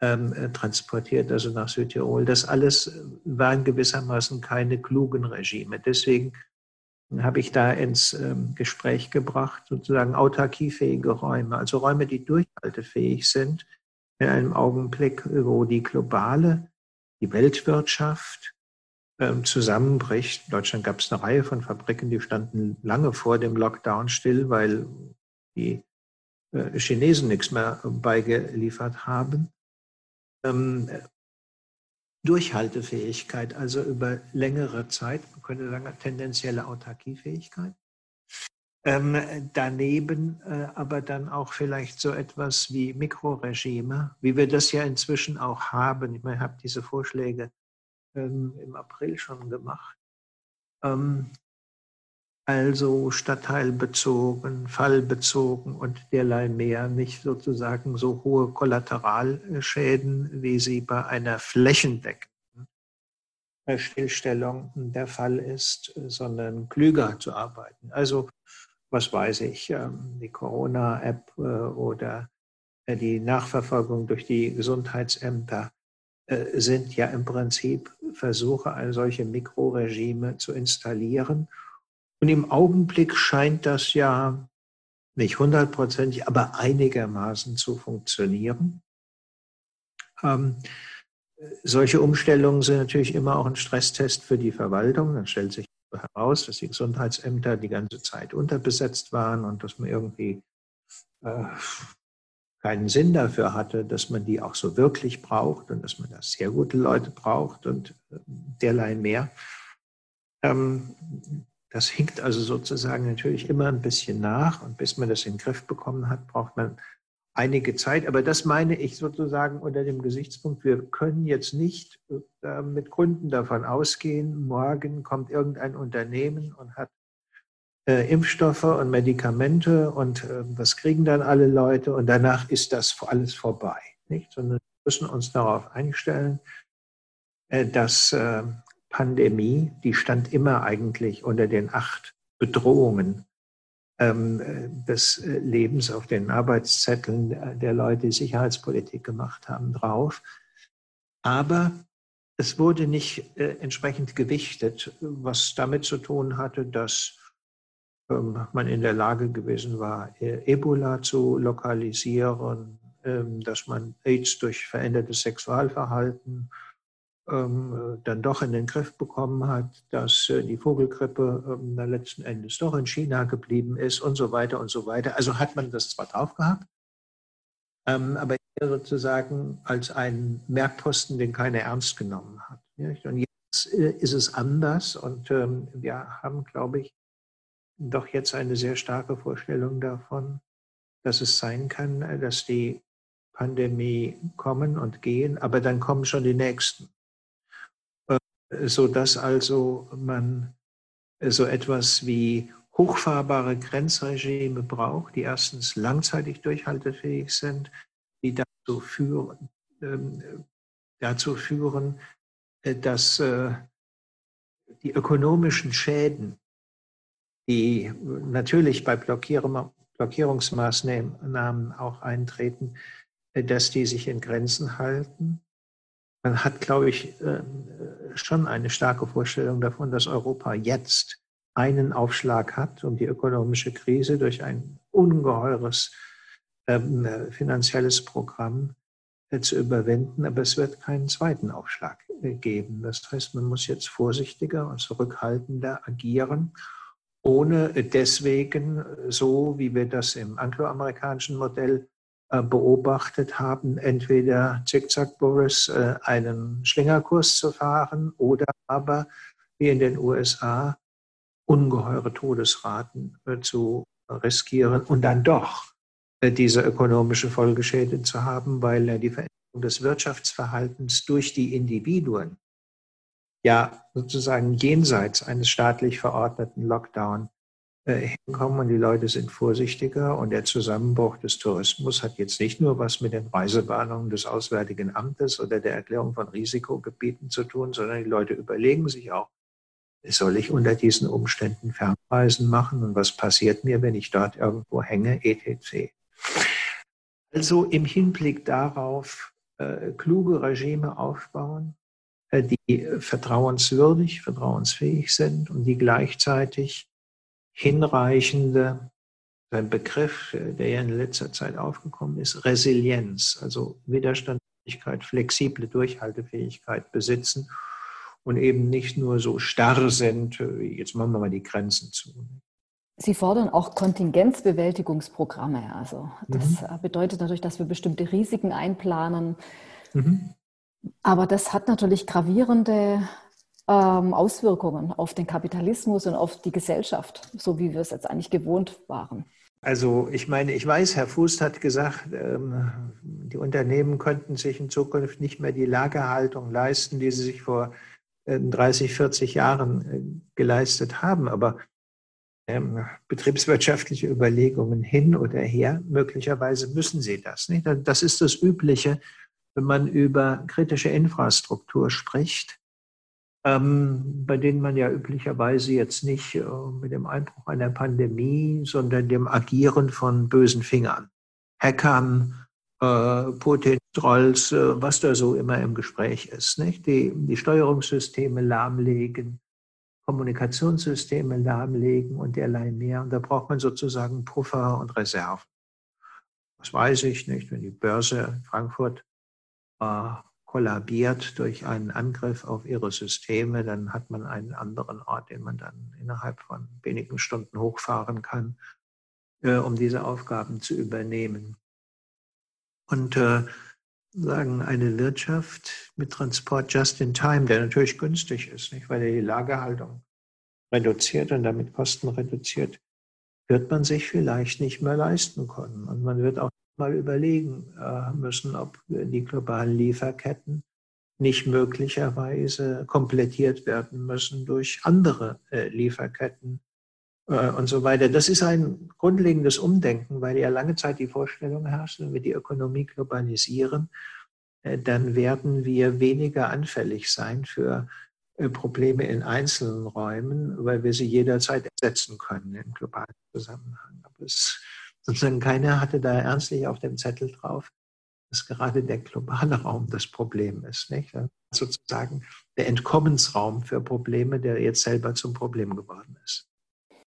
ähm, äh, transportiert, also nach Südtirol. Das alles waren gewissermaßen keine klugen Regime. Deswegen habe ich da ins ähm, Gespräch gebracht, sozusagen autarkiefähige Räume, also Räume, die durchhaltefähig sind, in einem Augenblick, wo die globale, die Weltwirtschaft, zusammenbricht. In Deutschland gab es eine Reihe von Fabriken, die standen lange vor dem Lockdown still, weil die äh, Chinesen nichts mehr beigeliefert haben. Ähm, Durchhaltefähigkeit, also über längere Zeit, man könnte sagen, tendenzielle Autarkiefähigkeit. Ähm, daneben äh, aber dann auch vielleicht so etwas wie Mikroregime, wie wir das ja inzwischen auch haben. Ich meine, ich habe diese Vorschläge ähm, im April schon gemacht. Ähm, also stadtteilbezogen, fallbezogen und derlei mehr, nicht sozusagen so hohe Kollateralschäden, wie sie bei einer flächendeckenden Stillstellung der Fall ist, sondern klüger zu arbeiten. Also was weiß ich, ähm, die Corona-App äh, oder äh, die Nachverfolgung durch die Gesundheitsämter sind ja im Prinzip Versuche, solche Mikroregime zu installieren. Und im Augenblick scheint das ja nicht hundertprozentig, aber einigermaßen zu funktionieren. Ähm, solche Umstellungen sind natürlich immer auch ein Stresstest für die Verwaltung. Dann stellt sich heraus, dass die Gesundheitsämter die ganze Zeit unterbesetzt waren und dass man irgendwie äh, keinen Sinn dafür hatte, dass man die auch so wirklich braucht und dass man da sehr gute Leute braucht und äh, derlei mehr. Ähm, das hinkt also sozusagen natürlich immer ein bisschen nach und bis man das in den Griff bekommen hat, braucht man einige Zeit. Aber das meine ich sozusagen unter dem Gesichtspunkt, wir können jetzt nicht äh, mit Gründen davon ausgehen, morgen kommt irgendein Unternehmen und hat äh, Impfstoffe und Medikamente und äh, das kriegen dann alle Leute und danach ist das alles vorbei. Nicht? Sondern wir müssen uns darauf einstellen, äh, dass äh, Pandemie, die stand immer eigentlich unter den acht Bedrohungen ähm, äh, des äh, Lebens auf den Arbeitszetteln der Leute, die Sicherheitspolitik gemacht haben, drauf. Aber es wurde nicht äh, entsprechend gewichtet, was damit zu tun hatte, dass ähm, man in der Lage gewesen war, Ebola zu lokalisieren, ähm, dass man AIDS durch verändertes Sexualverhalten ähm, dann doch in den Griff bekommen hat, dass äh, die Vogelgrippe letzten Endes doch in China geblieben ist und so weiter und so weiter. Also hat man das zwar drauf gehabt, aber sozusagen als einen Merkposten, den keiner ernst genommen hat. Und jetzt äh, ist es anders und wir haben, glaube ich, doch jetzt eine sehr starke Vorstellung davon, dass es sein kann, äh, dass die Pandemie kommen und gehen, aber dann kommen schon die nächsten. Äh, so dass also man äh, so etwas wie hochfahrbare Grenzregime braucht, die erstens langzeitig durchhaltefähig sind, die dazu führen, ähm, dazu führen dass die ökonomischen Schäden die natürlich bei Blockierungsmaßnahmen auch eintreten, äh, dass die sich in Grenzen halten. Man hat, glaube ich, äh, schon eine starke Vorstellung davon, dass Europa jetzt einen Aufschlag hat, um die ökonomische Krise durch ein ungeheures ähm, finanzielles Programm äh, zu überwinden. Aber es wird keinen zweiten Aufschlag geben. Das heißt, man muss jetzt vorsichtiger und zurückhaltender agieren ohne deswegen, so wie wir das im angloamerikanischen Modell äh, beobachtet haben, entweder Zickzack Boris äh, einen Schlingerkurs zu fahren oder aber wie in den USA ungeheure Todesraten äh, zu riskieren und dann doch diese ökonomische Folgeschäden zu haben, weil die Veränderung des Wirtschaftsverhaltens durch die Individuen ja sozusagen jenseits eines staatlich verordneten Lockdown äh, hinkommen und die Leute sind vorsichtiger und der Zusammenbruch des Tourismus hat jetzt nicht nur was mit den Reisewarnungen des Auswärtigen Amtes oder der Erklärung von Risikogebieten zu tun, sondern die Leute überlegen sich auch, soll ich unter diesen Umständen Fernreisen machen und was passiert mir, wenn ich dort irgendwo hänge, etc. Also im Hinblick darauf äh, kluge Regime aufbauen, die vertrauenswürdig, vertrauensfähig sind und die gleichzeitig hinreichende, ein Begriff, äh, der ja in letzter Zeit aufgekommen ist, Resilienz, also Widerstandsfähigkeit, flexible Durchhaltefähigkeit besitzen und eben nicht nur so starr sind, äh, jetzt machen wir mal die Grenzen zu. Sie fordern auch Kontingenzbewältigungsprogramme. Also das mhm. bedeutet natürlich, dass wir bestimmte Risiken einplanen. Mhm. Aber das hat natürlich gravierende ähm, Auswirkungen auf den Kapitalismus und auf die Gesellschaft, so wie wir es jetzt eigentlich gewohnt waren. Also ich meine, ich weiß, Herr Fuß hat gesagt, ähm, die Unternehmen könnten sich in Zukunft nicht mehr die Lagerhaltung leisten, die sie sich vor äh, 30, 40 Jahren äh, geleistet haben. Aber ähm, betriebswirtschaftliche Überlegungen hin oder her, möglicherweise müssen sie das. Nicht? Das ist das Übliche wenn man über kritische Infrastruktur spricht, ähm, bei denen man ja üblicherweise jetzt nicht äh, mit dem Einbruch einer Pandemie, sondern dem Agieren von bösen Fingern, Hackern, äh, Putin-Trolls, äh, was da so immer im Gespräch ist, nicht? Die, die Steuerungssysteme lahmlegen, Kommunikationssysteme lahmlegen und derlei mehr. Und da braucht man sozusagen Puffer und Reserven. Das weiß ich nicht, wenn die Börse in Frankfurt kollabiert durch einen Angriff auf ihre Systeme, dann hat man einen anderen Ort, den man dann innerhalb von wenigen Stunden hochfahren kann, äh, um diese Aufgaben zu übernehmen. Und äh, sagen eine Wirtschaft mit Transport just in time, der natürlich günstig ist, nicht? weil er die Lagerhaltung reduziert und damit Kosten reduziert, wird man sich vielleicht nicht mehr leisten können. Und man wird auch mal überlegen äh, müssen, ob die globalen Lieferketten nicht möglicherweise komplettiert werden müssen durch andere äh, Lieferketten äh, und so weiter. Das ist ein grundlegendes Umdenken, weil ja lange Zeit die Vorstellung herrscht, wenn wir die Ökonomie globalisieren, dann werden wir weniger anfällig sein für Probleme in einzelnen Räumen, weil wir sie jederzeit ersetzen können im globalen Zusammenhang. Aber es, sozusagen keiner hatte da ernstlich auf dem Zettel drauf, dass gerade der globale Raum das Problem ist. Nicht? Sozusagen der Entkommensraum für Probleme, der jetzt selber zum Problem geworden ist.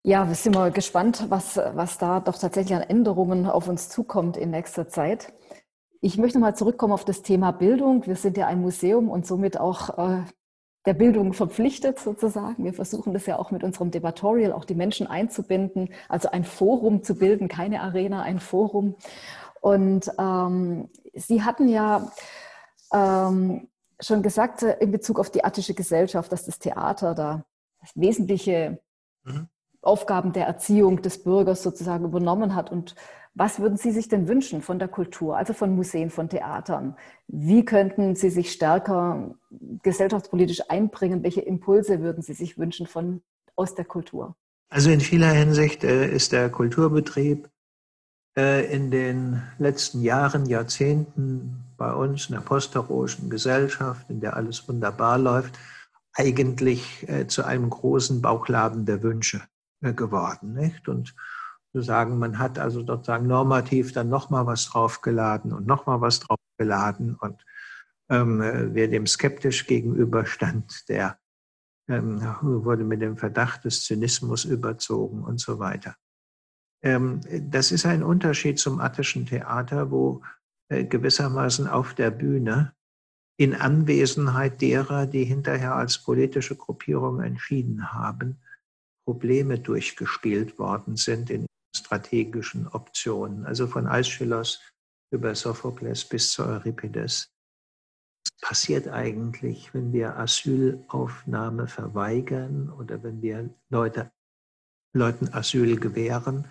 Ja, wir sind mal gespannt, was, was da doch tatsächlich an Änderungen auf uns zukommt in nächster Zeit. Ich möchte mal zurückkommen auf das Thema Bildung. Wir sind ja ein Museum und somit auch äh, der Bildung verpflichtet sozusagen. Wir versuchen das ja auch mit unserem Debatorial, auch die Menschen einzubinden, also ein Forum zu bilden, keine Arena, ein Forum. Und ähm, Sie hatten ja ähm, schon gesagt äh, in Bezug auf die attische Gesellschaft, dass das Theater da wesentliche mhm. Aufgaben der Erziehung des Bürgers sozusagen übernommen hat. Und was würden Sie sich denn wünschen von der Kultur, also von Museen, von Theatern? Wie könnten Sie sich stärker gesellschaftspolitisch einbringen? Welche Impulse würden Sie sich wünschen von, aus der Kultur? Also in vieler Hinsicht äh, ist der Kulturbetrieb äh, in den letzten Jahren, Jahrzehnten bei uns in der postheroischen Gesellschaft, in der alles wunderbar läuft, eigentlich äh, zu einem großen Bauchladen der Wünsche geworden. Nicht? Und zu sagen, man hat also sozusagen normativ dann nochmal was draufgeladen und nochmal was draufgeladen und ähm, wer dem skeptisch gegenüberstand, der ähm, wurde mit dem Verdacht des Zynismus überzogen und so weiter. Ähm, das ist ein Unterschied zum attischen Theater, wo äh, gewissermaßen auf der Bühne in Anwesenheit derer, die hinterher als politische Gruppierung entschieden haben, Probleme durchgespielt worden sind in strategischen Optionen, also von Aeschylus über Sophokles bis zu Euripides. Was passiert eigentlich, wenn wir Asylaufnahme verweigern oder wenn wir Leute, Leuten Asyl gewähren?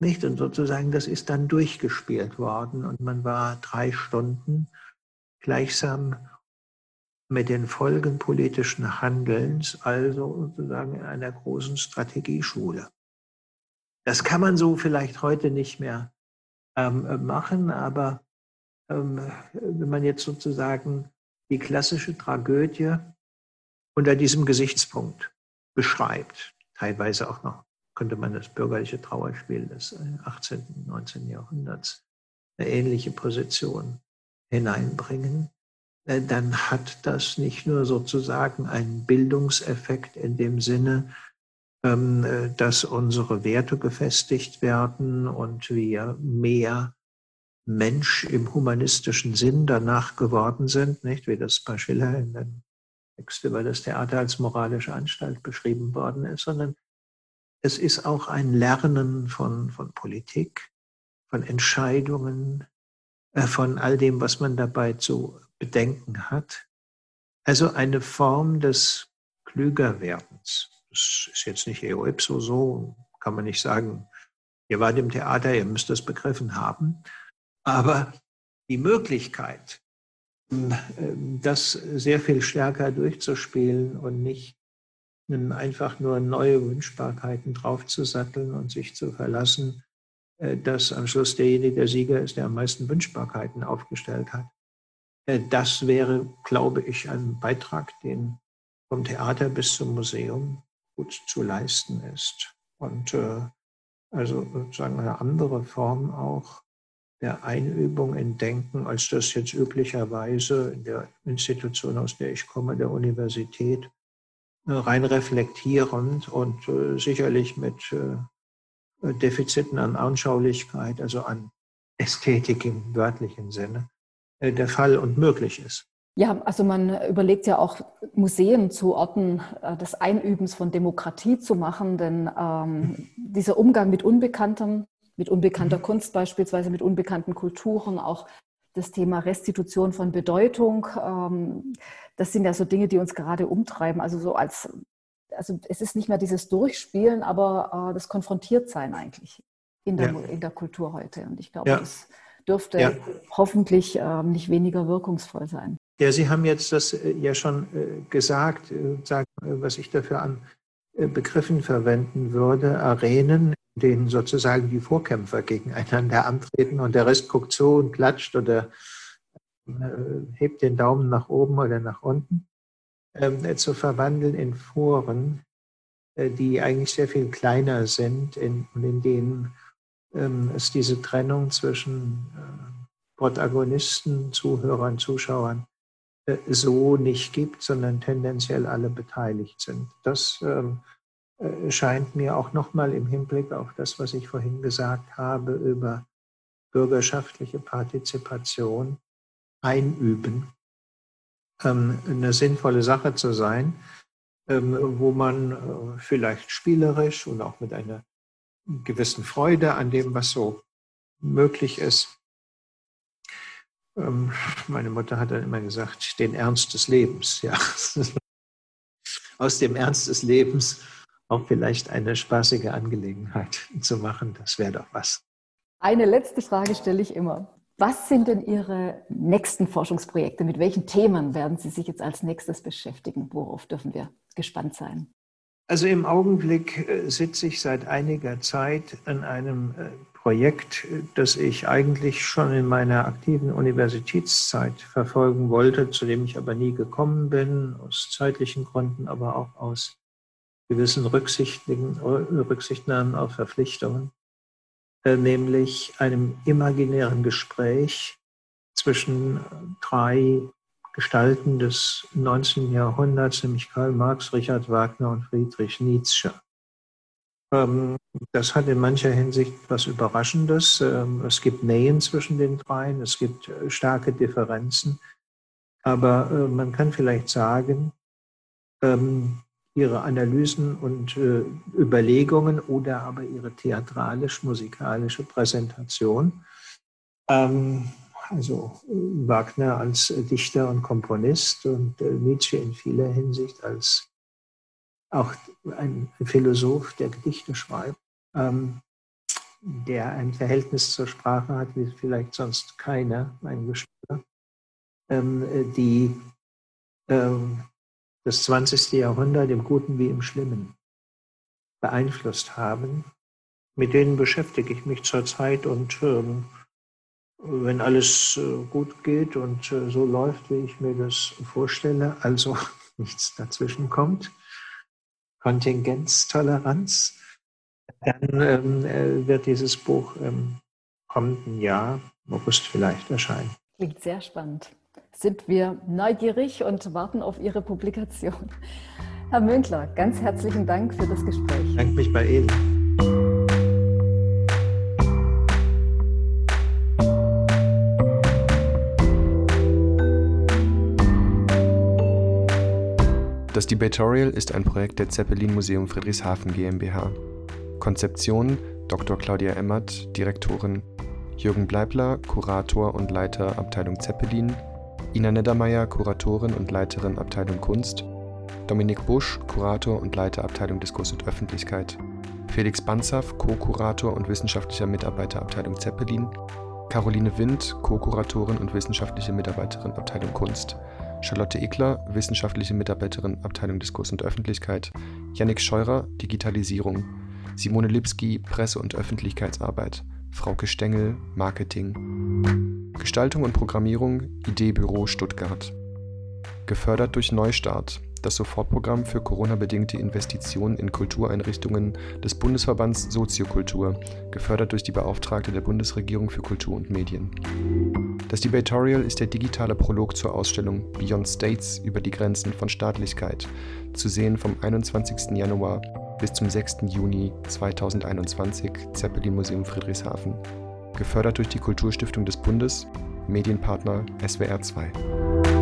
Nicht? Und sozusagen, das ist dann durchgespielt worden und man war drei Stunden gleichsam mit den Folgen politischen Handelns, also sozusagen in einer großen Strategieschule. Das kann man so vielleicht heute nicht mehr ähm, machen, aber ähm, wenn man jetzt sozusagen die klassische Tragödie unter diesem Gesichtspunkt beschreibt, teilweise auch noch könnte man das bürgerliche Trauerspiel des 18., und 19. Jahrhunderts eine ähnliche Position hineinbringen, äh, dann hat das nicht nur sozusagen einen Bildungseffekt in dem Sinne, äh, dass unsere Werte gefestigt werden und wir mehr Mensch im humanistischen Sinn danach geworden sind, nicht wie das bei Schiller in dem Text über das Theater als moralische Anstalt beschrieben worden ist, sondern es ist auch ein Lernen von, von Politik, von Entscheidungen, äh, von all dem, was man dabei zu bedenken hat. Also eine Form des Klügerwerdens. Das ist jetzt nicht eo ipso so, kann man nicht sagen, ihr wart im Theater, ihr müsst das begriffen haben. Aber die Möglichkeit, ähm, das sehr viel stärker durchzuspielen und nicht einfach nur neue Wünschbarkeiten draufzusatteln und sich zu verlassen, äh, dass am Schluss derjenige der Sieger ist, der am meisten Wünschbarkeiten aufgestellt hat. Äh, das wäre, glaube ich, ein Beitrag, den vom Theater bis zum Museum gut zu leisten ist. Und äh, also sozusagen eine andere Form auch der Einübung in Denken, als das jetzt üblicherweise in der Institution, aus der ich komme, der Universität, äh, rein reflektierend und äh, sicherlich mit äh, Defiziten an Anschaulichkeit, also an Ästhetik im wörtlichen Sinne, äh, der Fall und möglich ist. Ja, also man überlegt ja auch, Museen zu Orten äh, des Einübens von Demokratie zu machen, denn ähm, dieser Umgang mit Unbekanntem, mit unbekannter mhm. Kunst beispielsweise, mit unbekannten Kulturen, auch das Thema Restitution von Bedeutung. Ähm, das sind ja so Dinge, die uns gerade umtreiben. Also so als, also es ist nicht mehr dieses Durchspielen, aber äh, das Konfrontiertsein eigentlich in der, ja. in der Kultur heute. Und ich glaube, ja. das dürfte ja. hoffentlich äh, nicht weniger wirkungsvoll sein. Ja, Sie haben jetzt das äh, ja schon äh, gesagt, äh, was ich dafür an Begriffen verwenden würde, Arenen, in denen sozusagen die Vorkämpfer gegeneinander antreten und der Rest guckt so und klatscht oder hebt den Daumen nach oben oder nach unten, ähm, zu verwandeln in Foren, die eigentlich sehr viel kleiner sind und in denen ähm, es diese Trennung zwischen Protagonisten, Zuhörern, Zuschauern so nicht gibt, sondern tendenziell alle beteiligt sind. Das ähm, äh, scheint mir auch nochmal im Hinblick auf das, was ich vorhin gesagt habe über bürgerschaftliche Partizipation einüben, ähm, eine sinnvolle Sache zu sein, ähm, wo man äh, vielleicht spielerisch und auch mit einer gewissen Freude an dem, was so möglich ist, ähm, meine Mutter hat dann immer gesagt, den Ernst des Lebens. Ja. Aus dem Ernst des Lebens auch vielleicht eine spaßige Angelegenheit zu machen, das wäre doch was. Eine letzte Frage stelle ich immer. Was sind denn Ihre nächsten Forschungsprojekte? Mit welchen Themen werden Sie sich jetzt als nächstes beschäftigen? Worauf dürfen wir gespannt sein? Also im Augenblick äh, sitze ich seit einiger Zeit an einem äh, Projekt, das ich eigentlich schon in meiner aktiven Universitätszeit verfolgen wollte, zu dem ich aber nie gekommen bin, aus zeitlichen Gründen, aber auch aus gewissen Rücksichtnahmen auf Verpflichtungen, äh, nämlich einem imaginären Gespräch zwischen drei Gestalten des 19. Jahrhunderts, nämlich Karl Marx, Richard Wagner und Friedrich Nietzsche. Ähm, das hat in mancher Hinsicht was Überraschendes. Ähm, es gibt Nähen zwischen den dreien, es gibt äh, starke Differenzen. Aber äh, man kann vielleicht sagen, ähm, ihre Analysen und äh, Überlegungen oder aber ihre theatralisch-musikalische Präsentation, also Wagner als Dichter und Komponist und Nietzsche in vieler Hinsicht als auch ein Philosoph, der Gedichte schreibt, ähm, der ein Verhältnis zur Sprache hat, wie vielleicht sonst keiner, ein Gespür, ähm, die ähm, das 20. Jahrhundert im Guten wie im Schlimmen beeinflusst haben. Mit denen beschäftige ich mich zurzeit und ähm, wenn alles äh, gut geht und äh, so läuft, wie ich mir das vorstelle, also nichts dazwischen kommt, Kontingenztoleranz, dann ähm, äh, wird dieses Buch im kommenden Jahr, August vielleicht, erscheinen. Klingt sehr spannend. Sind wir neugierig und warten auf Ihre Publikation. Herr Münkler, ganz herzlichen Dank für das Gespräch. Ich danke mich bei Ihnen. Das Debatorial ist ein Projekt der Zeppelin Museum Friedrichshafen GmbH. Konzeption Dr. Claudia Emmert, Direktorin, Jürgen Bleibler, Kurator und Leiter Abteilung Zeppelin, Ina Neddermeier, Kuratorin und Leiterin Abteilung Kunst, Dominik Busch, Kurator und Leiter Abteilung Diskurs und Öffentlichkeit, Felix Banzaf, Co-Kurator und wissenschaftlicher Mitarbeiter Abteilung Zeppelin, Caroline Wind, Co-Kuratorin und wissenschaftliche Mitarbeiterin Abteilung Kunst, Charlotte Ekler, wissenschaftliche Mitarbeiterin Abteilung Diskurs und Öffentlichkeit, Yannick Scheurer, Digitalisierung, Simone Lipski, Presse- und Öffentlichkeitsarbeit, Frauke Stengel, Marketing. Gestaltung und Programmierung, Ideebüro Stuttgart. Gefördert durch Neustart, das Sofortprogramm für Corona-bedingte Investitionen in Kultureinrichtungen des Bundesverbands Soziokultur, gefördert durch die Beauftragte der Bundesregierung für Kultur und Medien. Das Debatorial ist der digitale Prolog zur Ausstellung Beyond States über die Grenzen von Staatlichkeit, zu sehen vom 21. Januar bis zum 6. Juni 2021, Zeppelin Museum Friedrichshafen. Gefördert durch die Kulturstiftung des Bundes, Medienpartner SWR 2.